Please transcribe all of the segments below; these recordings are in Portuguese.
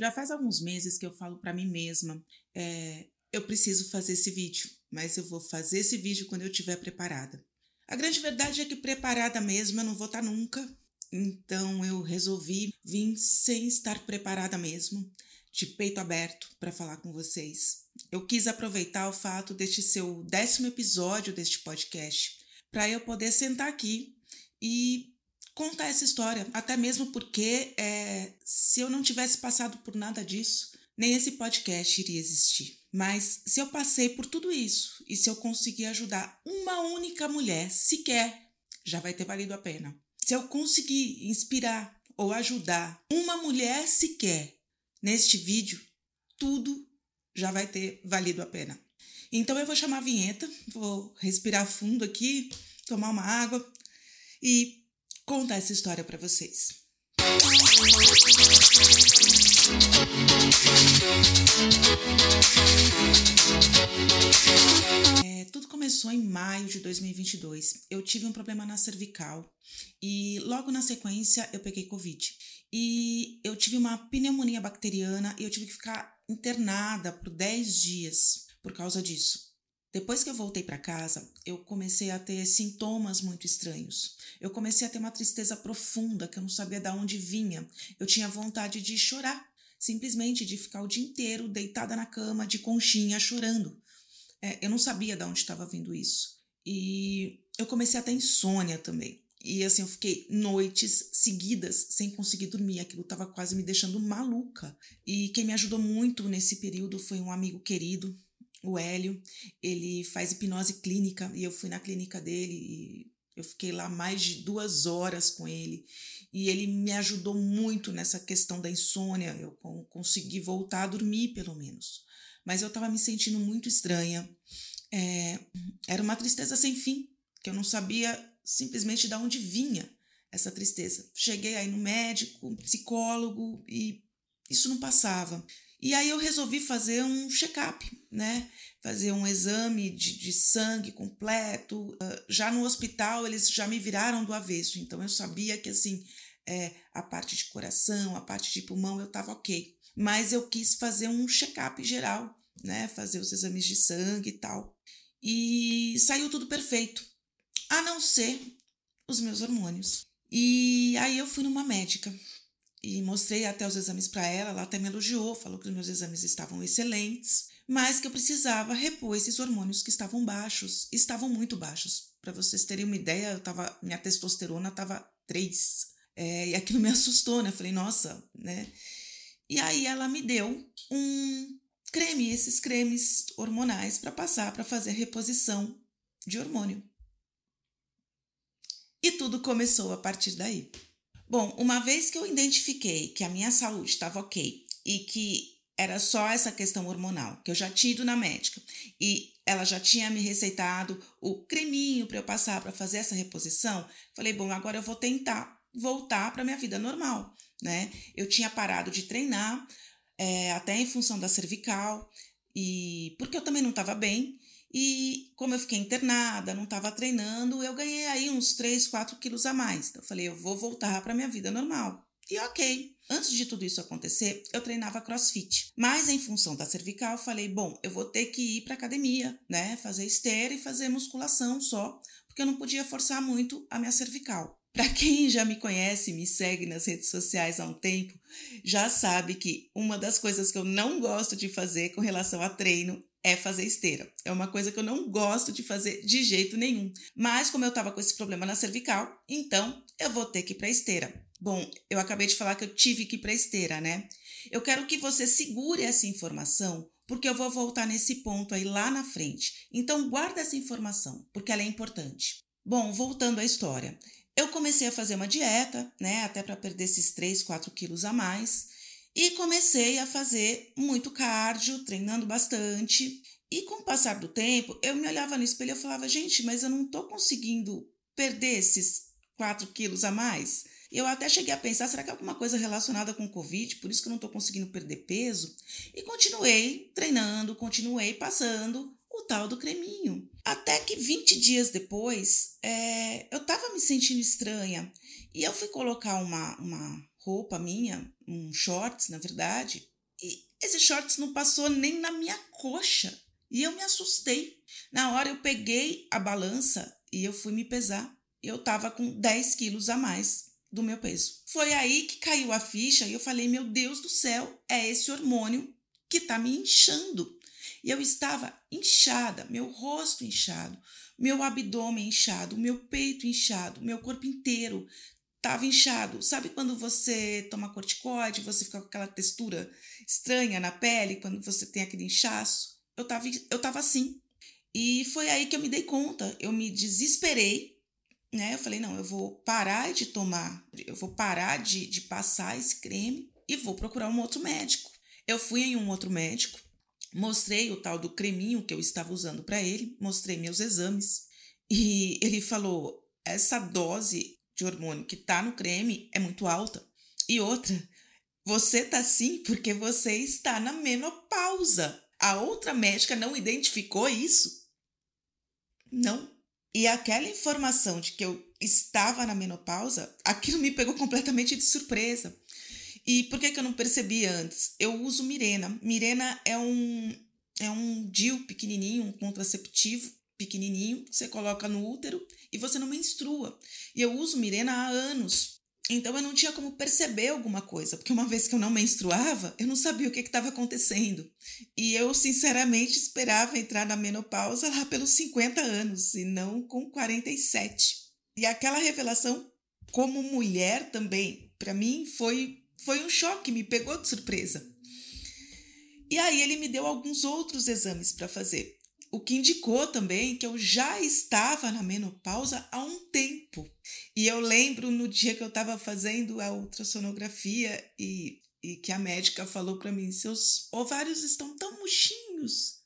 Já faz alguns meses que eu falo para mim mesma, é, eu preciso fazer esse vídeo, mas eu vou fazer esse vídeo quando eu estiver preparada. A grande verdade é que preparada mesmo eu não vou estar tá nunca, então eu resolvi vir sem estar preparada mesmo, de peito aberto para falar com vocês. Eu quis aproveitar o fato deste ser o décimo episódio deste podcast para eu poder sentar aqui e contar essa história. Até mesmo porque é, se eu não tivesse passado por nada disso, nem esse podcast iria existir. Mas se eu passei por tudo isso e se eu conseguir ajudar uma única mulher sequer, já vai ter valido a pena. Se eu conseguir inspirar ou ajudar uma mulher sequer neste vídeo, tudo já vai ter valido a pena. Então eu vou chamar a vinheta, vou respirar fundo aqui, tomar uma água e contar essa história para vocês. É, tudo começou em maio de 2022. Eu tive um problema na cervical e logo na sequência eu peguei Covid. E eu tive uma pneumonia bacteriana e eu tive que ficar internada por 10 dias por causa disso. Depois que eu voltei para casa, eu comecei a ter sintomas muito estranhos. Eu comecei a ter uma tristeza profunda que eu não sabia de onde vinha. Eu tinha vontade de chorar, simplesmente de ficar o dia inteiro deitada na cama, de conchinha, chorando. É, eu não sabia de onde estava vindo isso. E eu comecei a ter insônia também. E assim, eu fiquei noites seguidas sem conseguir dormir. Aquilo estava quase me deixando maluca. E quem me ajudou muito nesse período foi um amigo querido, o Hélio, ele faz hipnose clínica e eu fui na clínica dele e eu fiquei lá mais de duas horas com ele e ele me ajudou muito nessa questão da insônia. Eu consegui voltar a dormir, pelo menos. Mas eu estava me sentindo muito estranha. É, era uma tristeza sem fim, que eu não sabia simplesmente de onde vinha essa tristeza. Cheguei aí no médico, psicólogo e isso não passava. E aí eu resolvi fazer um check-up, né? Fazer um exame de, de sangue completo. Uh, já no hospital eles já me viraram do avesso, então eu sabia que assim é, a parte de coração, a parte de pulmão eu estava ok. Mas eu quis fazer um check-up geral, né? Fazer os exames de sangue e tal. E saiu tudo perfeito, a não ser os meus hormônios. E aí eu fui numa médica e mostrei até os exames para ela, ela até me elogiou, falou que os meus exames estavam excelentes, mas que eu precisava repor esses hormônios que estavam baixos, estavam muito baixos. Para vocês terem uma ideia, eu tava, minha testosterona estava 3. É, e aquilo me assustou, né? Eu falei, nossa, né? E aí ela me deu um creme, esses cremes hormonais para passar para fazer reposição de hormônio. E tudo começou a partir daí. Bom, uma vez que eu identifiquei que a minha saúde estava ok e que era só essa questão hormonal, que eu já tinha ido na médica e ela já tinha me receitado o creminho para eu passar para fazer essa reposição, falei, bom, agora eu vou tentar voltar para minha vida normal, né? Eu tinha parado de treinar, é, até em função da cervical, e porque eu também não estava bem, e como eu fiquei internada, não estava treinando, eu ganhei aí uns 3, 4 quilos a mais. Então eu falei, eu vou voltar para minha vida normal. E ok. Antes de tudo isso acontecer, eu treinava crossfit. Mas em função da cervical, falei, bom, eu vou ter que ir para academia, né? Fazer esteira e fazer musculação só, porque eu não podia forçar muito a minha cervical. Para quem já me conhece, me segue nas redes sociais há um tempo, já sabe que uma das coisas que eu não gosto de fazer com relação a treino é fazer esteira. É uma coisa que eu não gosto de fazer de jeito nenhum. Mas como eu estava com esse problema na cervical, então eu vou ter que ir para esteira. Bom, eu acabei de falar que eu tive que ir para esteira, né? Eu quero que você segure essa informação, porque eu vou voltar nesse ponto aí lá na frente. Então guarda essa informação, porque ela é importante. Bom, voltando à história. Eu comecei a fazer uma dieta, né, até para perder esses 3, 4 quilos a mais. E comecei a fazer muito cardio, treinando bastante. E com o passar do tempo, eu me olhava no espelho e falava, gente, mas eu não estou conseguindo perder esses 4 quilos a mais. Eu até cheguei a pensar, será que é alguma coisa relacionada com o Covid, por isso que eu não estou conseguindo perder peso? E continuei treinando, continuei passando o tal do creminho. Até que 20 dias depois, é, eu estava me sentindo estranha. E eu fui colocar uma, uma roupa minha, um shorts, na verdade, E esse shorts não passou nem na minha coxa. E eu me assustei. Na hora eu peguei a balança e eu fui me pesar. Eu tava com 10 quilos a mais do meu peso. Foi aí que caiu a ficha e eu falei: Meu Deus do céu, é esse hormônio que tá me inchando. E eu estava inchada, meu rosto inchado, meu abdômen inchado, meu peito inchado, meu corpo inteiro estava inchado. Sabe quando você toma corticoide, você fica com aquela textura estranha na pele, quando você tem aquele inchaço? Eu tava, eu tava assim. E foi aí que eu me dei conta. Eu me desesperei, né? Eu falei, não, eu vou parar de tomar, eu vou parar de, de passar esse creme e vou procurar um outro médico. Eu fui em um outro médico, mostrei o tal do creminho que eu estava usando para ele, mostrei meus exames e ele falou: essa dose de hormônio que tá no creme é muito alta. E outra, você tá assim porque você está na menopausa. A outra médica não identificou isso? Não. E aquela informação de que eu estava na menopausa, aquilo me pegou completamente de surpresa. E por que, que eu não percebi antes? Eu uso Mirena. Mirena é um, é um DIU pequenininho, um contraceptivo pequenininho, você coloca no útero e você não menstrua. E eu uso Mirena há anos. Então eu não tinha como perceber alguma coisa, porque uma vez que eu não menstruava, eu não sabia o que estava acontecendo. E eu, sinceramente, esperava entrar na menopausa lá pelos 50 anos, e não com 47. E aquela revelação, como mulher também, para mim foi foi um choque, me pegou de surpresa. E aí ele me deu alguns outros exames para fazer, o que indicou também que eu já estava na menopausa há um tempo. E eu lembro no dia que eu estava fazendo a ultrassonografia e, e que a médica falou para mim: seus ovários estão tão murchinhos.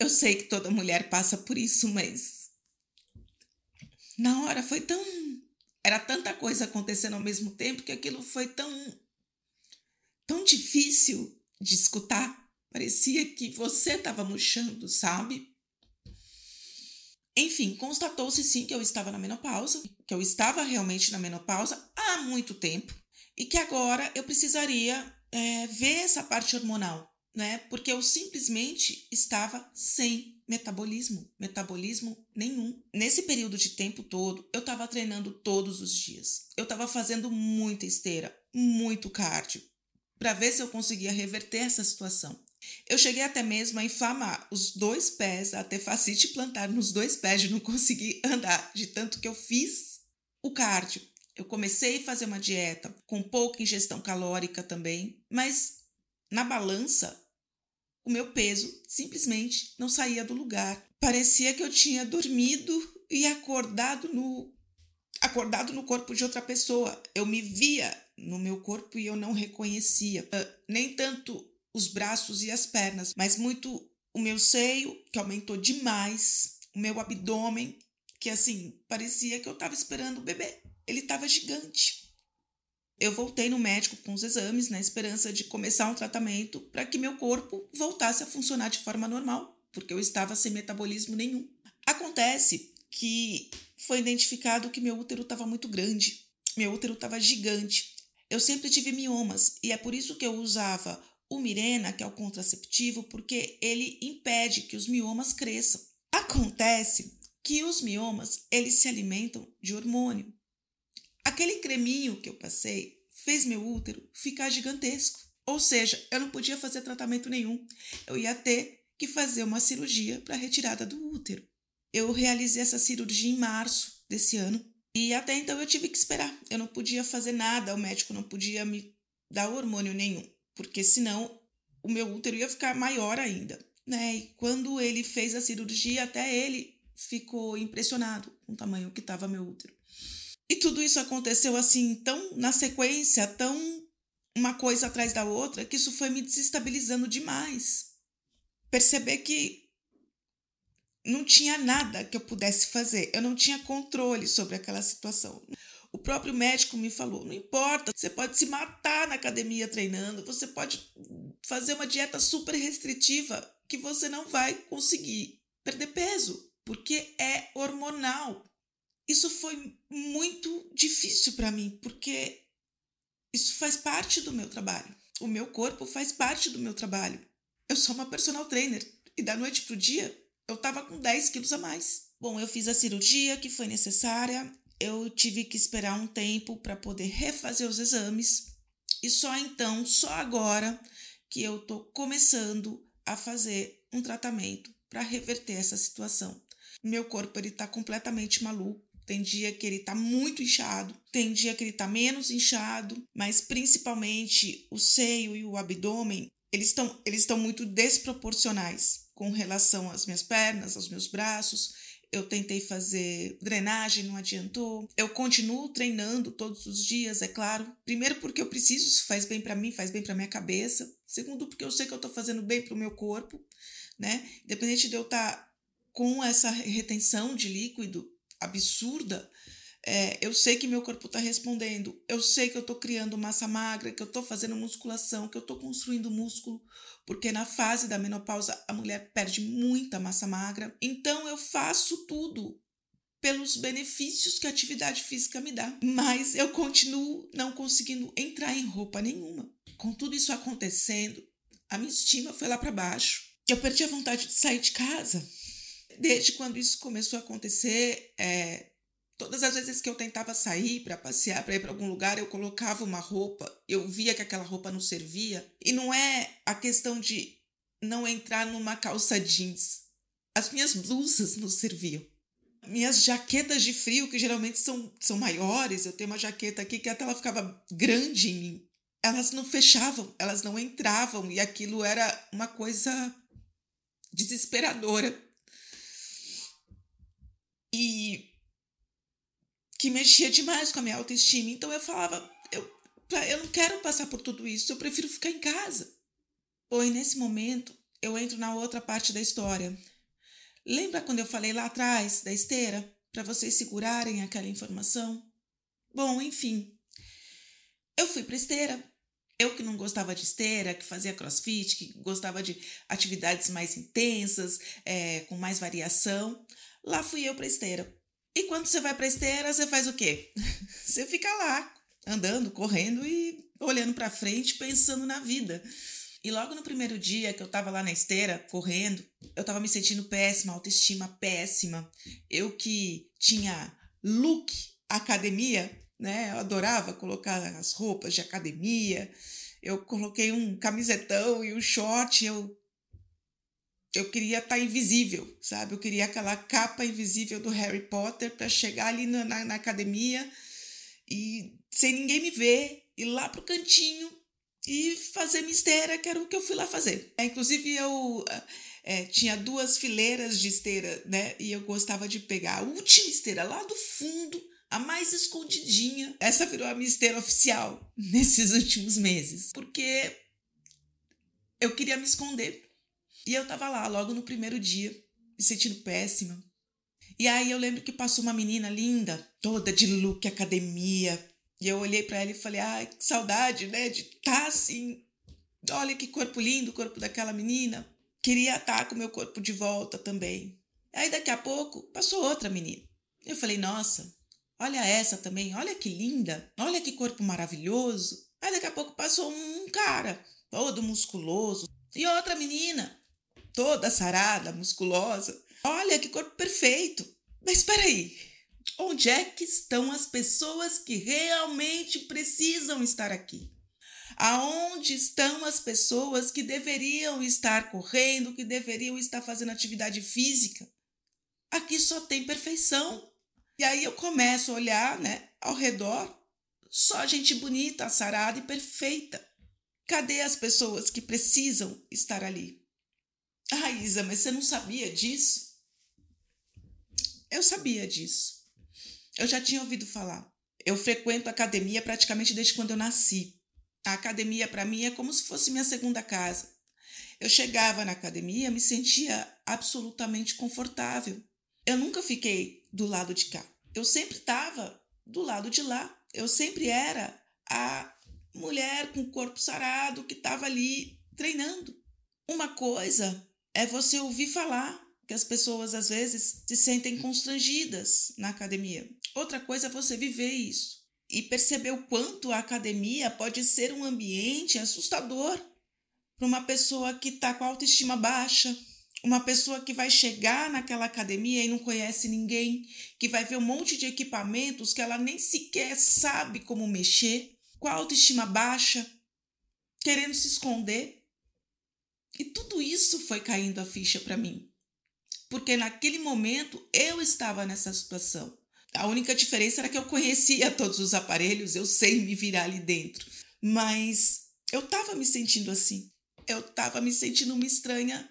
Eu sei que toda mulher passa por isso, mas na hora foi tão era tanta coisa acontecendo ao mesmo tempo que aquilo foi tão tão difícil de escutar. Parecia que você estava murchando, sabe? Enfim, constatou-se sim que eu estava na menopausa, que eu estava realmente na menopausa há muito tempo e que agora eu precisaria é, ver essa parte hormonal, né? Porque eu simplesmente estava sem metabolismo, metabolismo nenhum. Nesse período de tempo todo, eu estava treinando todos os dias. Eu estava fazendo muita esteira, muito cardio, para ver se eu conseguia reverter essa situação. Eu cheguei até mesmo a inflamar os dois pés, a ter facite plantar nos dois pés de não conseguir andar, de tanto que eu fiz o cardio. Eu comecei a fazer uma dieta com pouca ingestão calórica também, mas na balança o meu peso simplesmente não saía do lugar. Parecia que eu tinha dormido e acordado no acordado no corpo de outra pessoa. Eu me via no meu corpo e eu não reconhecia. Uh, nem tanto os braços e as pernas, mas muito o meu seio, que aumentou demais, o meu abdômen, que assim, parecia que eu estava esperando o bebê. Ele estava gigante. Eu voltei no médico com os exames, na esperança de começar um tratamento para que meu corpo voltasse a funcionar de forma normal, porque eu estava sem metabolismo nenhum. Acontece que foi identificado que meu útero estava muito grande, meu útero estava gigante. Eu sempre tive miomas e é por isso que eu usava o Mirena, que é o contraceptivo, porque ele impede que os miomas cresçam. Acontece que os miomas, eles se alimentam de hormônio. Aquele creminho que eu passei fez meu útero ficar gigantesco. Ou seja, eu não podia fazer tratamento nenhum. Eu ia ter que fazer uma cirurgia para retirada do útero. Eu realizei essa cirurgia em março desse ano e até então eu tive que esperar. Eu não podia fazer nada, o médico não podia me dar hormônio nenhum, porque senão o meu útero ia ficar maior ainda. Né? E quando ele fez a cirurgia, até ele ficou impressionado com o tamanho que estava meu útero. E tudo isso aconteceu assim, tão na sequência, tão uma coisa atrás da outra, que isso foi me desestabilizando demais. Perceber que não tinha nada que eu pudesse fazer, eu não tinha controle sobre aquela situação. O próprio médico me falou: não importa, você pode se matar na academia treinando, você pode fazer uma dieta super restritiva que você não vai conseguir perder peso, porque é hormonal. Isso foi muito difícil para mim, porque Isso faz parte do meu trabalho. O meu corpo faz parte do meu trabalho. Eu sou uma personal trainer e da noite pro dia eu tava com 10 quilos a mais. Bom, eu fiz a cirurgia que foi necessária, eu tive que esperar um tempo para poder refazer os exames e só então, só agora, que eu tô começando a fazer um tratamento para reverter essa situação. Meu corpo ele tá completamente maluco. Tem dia que ele tá muito inchado, tem dia que ele tá menos inchado, mas principalmente o seio e o abdômen, eles estão eles estão muito desproporcionais com relação às minhas pernas, aos meus braços. Eu tentei fazer drenagem, não adiantou. Eu continuo treinando todos os dias, é claro. Primeiro porque eu preciso, isso faz bem para mim, faz bem para minha cabeça. Segundo porque eu sei que eu tô fazendo bem para o meu corpo, né? Independente de eu estar tá com essa retenção de líquido absurda, é, eu sei que meu corpo está respondendo, eu sei que eu estou criando massa magra, que eu estou fazendo musculação, que eu estou construindo músculo, porque na fase da menopausa a mulher perde muita massa magra. Então eu faço tudo pelos benefícios que a atividade física me dá, mas eu continuo não conseguindo entrar em roupa nenhuma. Com tudo isso acontecendo, a minha estima foi lá para baixo. Eu perdi a vontade de sair de casa. Desde quando isso começou a acontecer, é, Todas as vezes que eu tentava sair para passear, para ir para algum lugar, eu colocava uma roupa, eu via que aquela roupa não servia. E não é a questão de não entrar numa calça jeans. As minhas blusas não serviam. Minhas jaquetas de frio, que geralmente são, são maiores, eu tenho uma jaqueta aqui que até ela ficava grande em mim. Elas não fechavam, elas não entravam, e aquilo era uma coisa desesperadora. E que mexia demais com a minha autoestima. Então eu falava, eu, eu não quero passar por tudo isso, eu prefiro ficar em casa. E nesse momento eu entro na outra parte da história. Lembra quando eu falei lá atrás da esteira para vocês segurarem aquela informação? Bom, enfim. Eu fui para esteira. Eu que não gostava de esteira, que fazia crossfit, que gostava de atividades mais intensas, é, com mais variação, lá fui eu para esteira. E quando você vai para esteira, você faz o quê? Você fica lá, andando, correndo e olhando para frente, pensando na vida. E logo no primeiro dia que eu tava lá na esteira, correndo, eu tava me sentindo péssima, autoestima péssima. Eu que tinha look academia, né? Eu adorava colocar as roupas de academia. Eu coloquei um camisetão e um short, eu eu queria estar tá invisível, sabe? Eu queria aquela capa invisível do Harry Potter para chegar ali na, na, na, academia e sem ninguém me ver, ir lá pro cantinho e fazer minha esteira, que era o que eu fui lá fazer. É, inclusive, eu é, tinha duas fileiras de esteira, né? E eu gostava de pegar a última esteira lá do fundo, a mais escondidinha. Essa virou a minha esteira oficial nesses últimos meses, porque eu queria me esconder e eu tava lá, logo no primeiro dia, me sentindo péssima. E aí eu lembro que passou uma menina linda, toda de look academia. E eu olhei para ela e falei: ai, que saudade, né? De estar tá assim. Olha que corpo lindo o corpo daquela menina. Queria estar tá com o meu corpo de volta também. Aí daqui a pouco passou outra menina. Eu falei: nossa, olha essa também, olha que linda, olha que corpo maravilhoso. Aí daqui a pouco passou um cara, todo musculoso, e outra menina, toda sarada, musculosa. Olha que corpo perfeito. Mas espera aí. Onde é que estão as pessoas que realmente precisam estar aqui? Aonde estão as pessoas que deveriam estar correndo, que deveriam estar fazendo atividade física? Aqui só tem perfeição. E aí eu começo a olhar, né, ao redor, só gente bonita, sarada e perfeita. Cadê as pessoas que precisam estar ali? Ah, Isa, mas você não sabia disso? Eu sabia disso. Eu já tinha ouvido falar. Eu frequento academia praticamente desde quando eu nasci. A academia para mim é como se fosse minha segunda casa. Eu chegava na academia, me sentia absolutamente confortável. Eu nunca fiquei do lado de cá. Eu sempre estava do lado de lá. Eu sempre era a mulher com o corpo sarado que estava ali treinando. Uma coisa é você ouvir falar que as pessoas às vezes se sentem constrangidas na academia. Outra coisa é você viver isso. e perceber o quanto a academia pode ser um ambiente assustador para uma pessoa que está com a autoestima baixa, uma pessoa que vai chegar naquela academia e não conhece ninguém, que vai ver um monte de equipamentos que ela nem sequer sabe como mexer, com a autoestima baixa, querendo se esconder. E tudo isso foi caindo a ficha para mim. Porque naquele momento eu estava nessa situação. A única diferença era que eu conhecia todos os aparelhos, eu sei me virar ali dentro. Mas eu estava me sentindo assim. Eu estava me sentindo uma estranha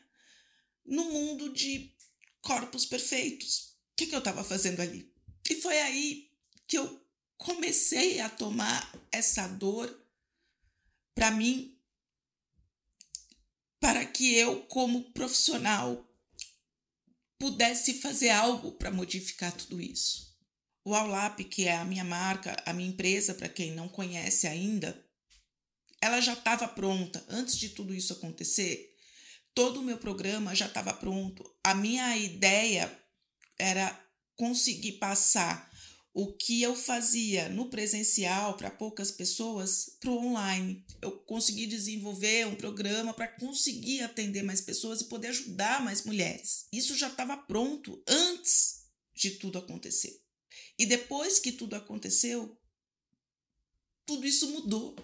no mundo de corpos perfeitos. O que, que eu estava fazendo ali? E foi aí que eu comecei a tomar essa dor para mim, para que eu, como profissional, pudesse fazer algo para modificar tudo isso. O Aulap, que é a minha marca, a minha empresa, para quem não conhece ainda, ela já estava pronta antes de tudo isso acontecer todo o meu programa já estava pronto. A minha ideia era conseguir passar o que eu fazia no presencial para poucas pessoas para o online. Eu consegui desenvolver um programa para conseguir atender mais pessoas e poder ajudar mais mulheres. Isso já estava pronto antes de tudo acontecer. E depois que tudo aconteceu, tudo isso mudou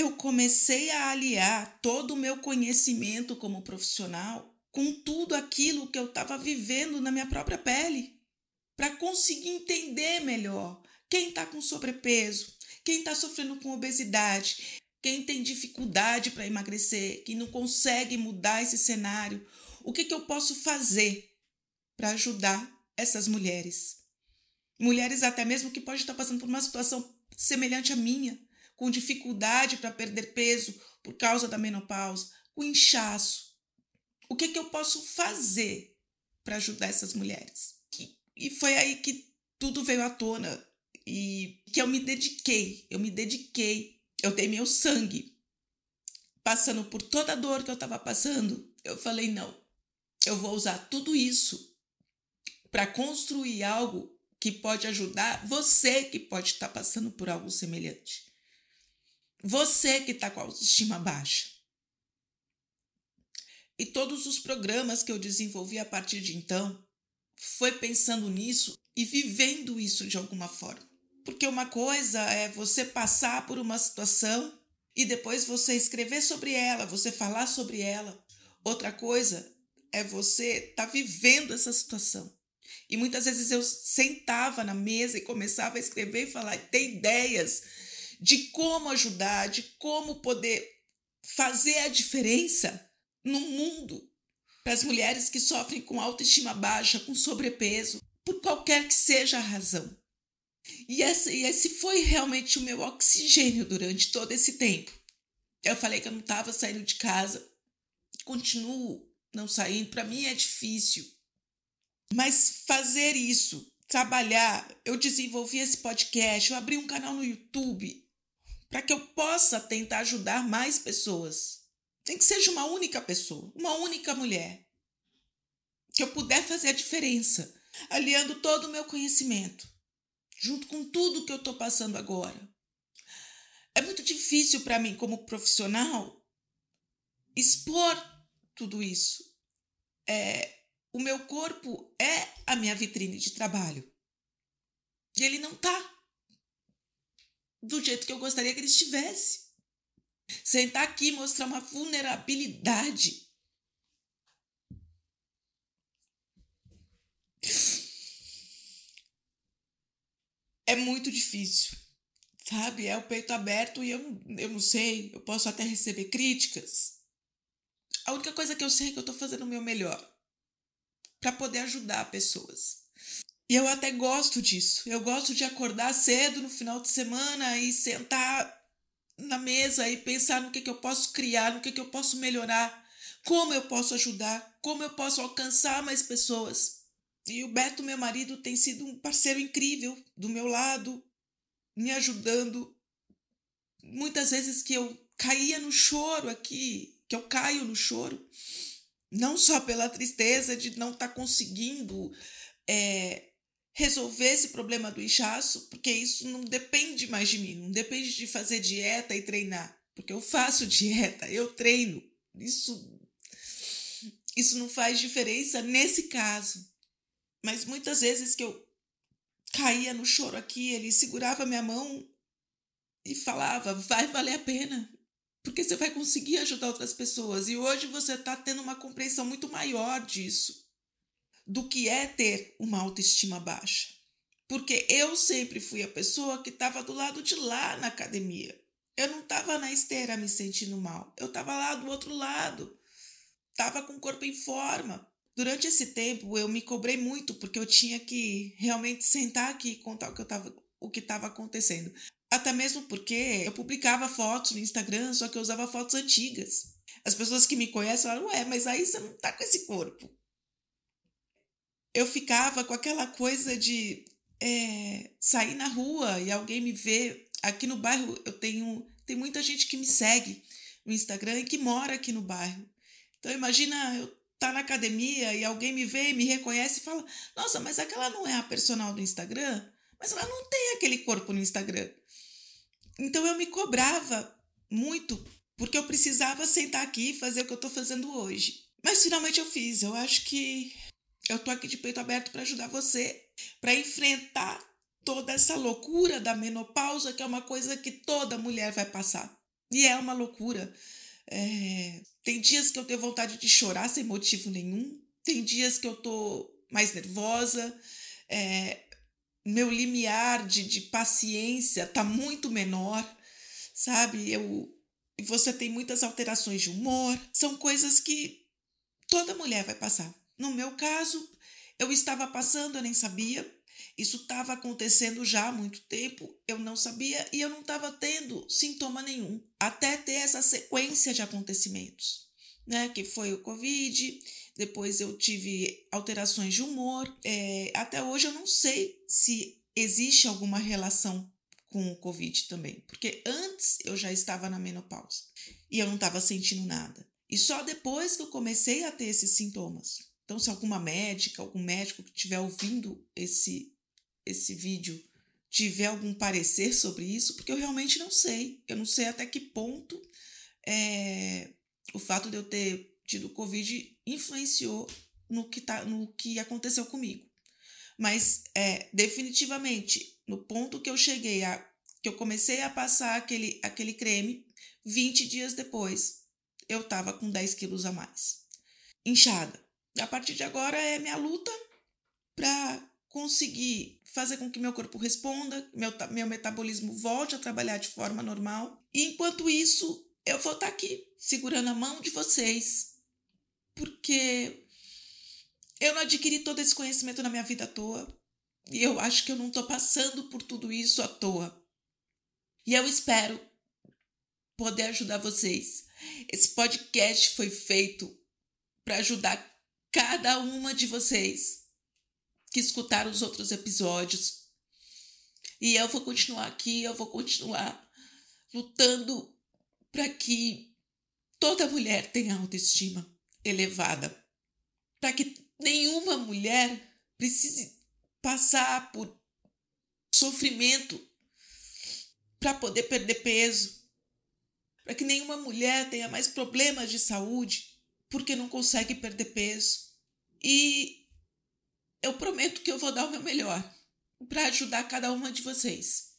eu comecei a aliar todo o meu conhecimento como profissional com tudo aquilo que eu estava vivendo na minha própria pele, para conseguir entender melhor quem está com sobrepeso, quem está sofrendo com obesidade, quem tem dificuldade para emagrecer, que não consegue mudar esse cenário. O que, que eu posso fazer para ajudar essas mulheres? Mulheres até mesmo que podem estar passando por uma situação semelhante à minha, com dificuldade para perder peso por causa da menopausa, com inchaço. O que, que eu posso fazer para ajudar essas mulheres? E foi aí que tudo veio à tona e que eu me dediquei, eu me dediquei, eu dei meu sangue. Passando por toda a dor que eu estava passando, eu falei: não, eu vou usar tudo isso para construir algo que pode ajudar você que pode estar tá passando por algo semelhante. Você que está com a autoestima baixa. E todos os programas que eu desenvolvi a partir de então foi pensando nisso e vivendo isso de alguma forma. Porque uma coisa é você passar por uma situação e depois você escrever sobre ela, você falar sobre ela. Outra coisa é você estar tá vivendo essa situação. E muitas vezes eu sentava na mesa e começava a escrever e falar, ter ideias de como ajudar, de como poder fazer a diferença no mundo para as mulheres que sofrem com autoestima baixa, com sobrepeso, por qualquer que seja a razão. E esse, foi realmente o meu oxigênio durante todo esse tempo. Eu falei que eu não estava saindo de casa, continuo não saindo, para mim é difícil. Mas fazer isso, trabalhar, eu desenvolvi esse podcast, eu abri um canal no YouTube, para que eu possa tentar ajudar mais pessoas. Tem que seja uma única pessoa, uma única mulher. Que eu puder fazer a diferença, aliando todo o meu conhecimento, junto com tudo que eu estou passando agora. É muito difícil para mim, como profissional, expor tudo isso. É, o meu corpo é a minha vitrine de trabalho. E ele não está do jeito que eu gostaria que ele estivesse. Sentar aqui e mostrar uma vulnerabilidade. É muito difícil, sabe? É o peito aberto e eu, eu não sei, eu posso até receber críticas. A única coisa que eu sei é que eu estou fazendo o meu melhor para poder ajudar pessoas. E eu até gosto disso. Eu gosto de acordar cedo no final de semana e sentar na mesa e pensar no que, que eu posso criar, no que, que eu posso melhorar, como eu posso ajudar, como eu posso alcançar mais pessoas. E o Beto, meu marido, tem sido um parceiro incrível do meu lado, me ajudando. Muitas vezes que eu caía no choro aqui, que eu caio no choro, não só pela tristeza de não estar tá conseguindo é, resolver esse problema do inchaço, porque isso não depende mais de mim, não depende de fazer dieta e treinar, porque eu faço dieta, eu treino. Isso isso não faz diferença nesse caso. Mas muitas vezes que eu caía no choro aqui, ele segurava minha mão e falava: vai valer a pena, porque você vai conseguir ajudar outras pessoas. E hoje você está tendo uma compreensão muito maior disso, do que é ter uma autoestima baixa. Porque eu sempre fui a pessoa que estava do lado de lá na academia. Eu não estava na esteira me sentindo mal, eu estava lá do outro lado, estava com o corpo em forma. Durante esse tempo eu me cobrei muito porque eu tinha que realmente sentar aqui e contar o que estava o que estava acontecendo. Até mesmo porque eu publicava fotos no Instagram, só que eu usava fotos antigas. As pessoas que me conhecem falam, ué, mas aí você não tá com esse corpo. Eu ficava com aquela coisa de é, sair na rua e alguém me ver. Aqui no bairro eu tenho. Tem muita gente que me segue no Instagram e que mora aqui no bairro. Então imagina eu tá na academia e alguém me vê me reconhece e fala: Nossa, mas aquela não é a personal do Instagram? Mas ela não tem aquele corpo no Instagram. Então eu me cobrava muito, porque eu precisava sentar aqui e fazer o que eu estou fazendo hoje. Mas finalmente eu fiz. Eu acho que eu tô aqui de peito aberto para ajudar você, para enfrentar toda essa loucura da menopausa, que é uma coisa que toda mulher vai passar. E é uma loucura. É... Tem dias que eu tenho vontade de chorar sem motivo nenhum. Tem dias que eu tô mais nervosa. É meu limiar de, de paciência tá muito menor, sabe? Eu, você tem muitas alterações de humor, são coisas que toda mulher vai passar. No meu caso, eu estava passando, eu nem sabia. Isso estava acontecendo já há muito tempo, eu não sabia e eu não estava tendo sintoma nenhum, até ter essa sequência de acontecimentos, né? Que foi o Covid, depois eu tive alterações de humor. É, até hoje eu não sei se existe alguma relação com o Covid também, porque antes eu já estava na menopausa e eu não estava sentindo nada. E só depois que eu comecei a ter esses sintomas. Então, se alguma médica, algum médico que estiver ouvindo esse, esse vídeo tiver algum parecer sobre isso, porque eu realmente não sei. Eu não sei até que ponto é, o fato de eu ter tido Covid influenciou no que, tá, no que aconteceu comigo. Mas é, definitivamente, no ponto que eu cheguei a. que eu comecei a passar aquele, aquele creme, 20 dias depois, eu tava com 10 quilos a mais. Inchada. A partir de agora é minha luta para conseguir fazer com que meu corpo responda, meu, meu metabolismo volte a trabalhar de forma normal. E enquanto isso, eu vou estar tá aqui segurando a mão de vocês, porque eu não adquiri todo esse conhecimento na minha vida à toa. E eu acho que eu não estou passando por tudo isso à toa. E eu espero poder ajudar vocês. Esse podcast foi feito para ajudar cada uma de vocês que escutaram os outros episódios. E eu vou continuar aqui, eu vou continuar lutando para que toda mulher tenha autoestima elevada, para que nenhuma mulher precise passar por sofrimento para poder perder peso, para que nenhuma mulher tenha mais problemas de saúde porque não consegue perder peso. E eu prometo que eu vou dar o meu melhor para ajudar cada uma de vocês.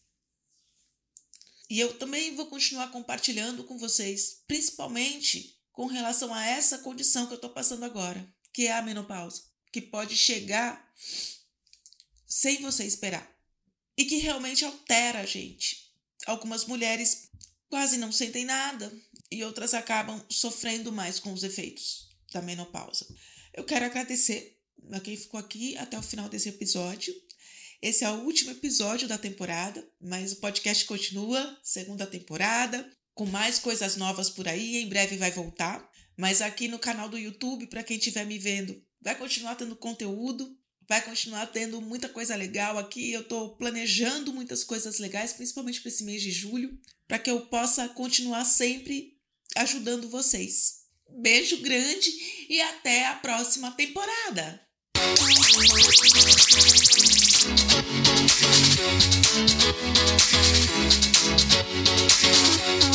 E eu também vou continuar compartilhando com vocês, principalmente com relação a essa condição que eu estou passando agora, que é a menopausa, que pode chegar sem você esperar e que realmente altera a gente. Algumas mulheres quase não sentem nada e outras acabam sofrendo mais com os efeitos da menopausa. Eu quero agradecer a quem ficou aqui até o final desse episódio. Esse é o último episódio da temporada, mas o podcast continua, segunda temporada com mais coisas novas por aí. Em breve vai voltar. Mas aqui no canal do YouTube, para quem estiver me vendo, vai continuar tendo conteúdo, vai continuar tendo muita coisa legal aqui. Eu estou planejando muitas coisas legais, principalmente para esse mês de julho, para que eu possa continuar sempre ajudando vocês. Beijo grande e até a próxima temporada!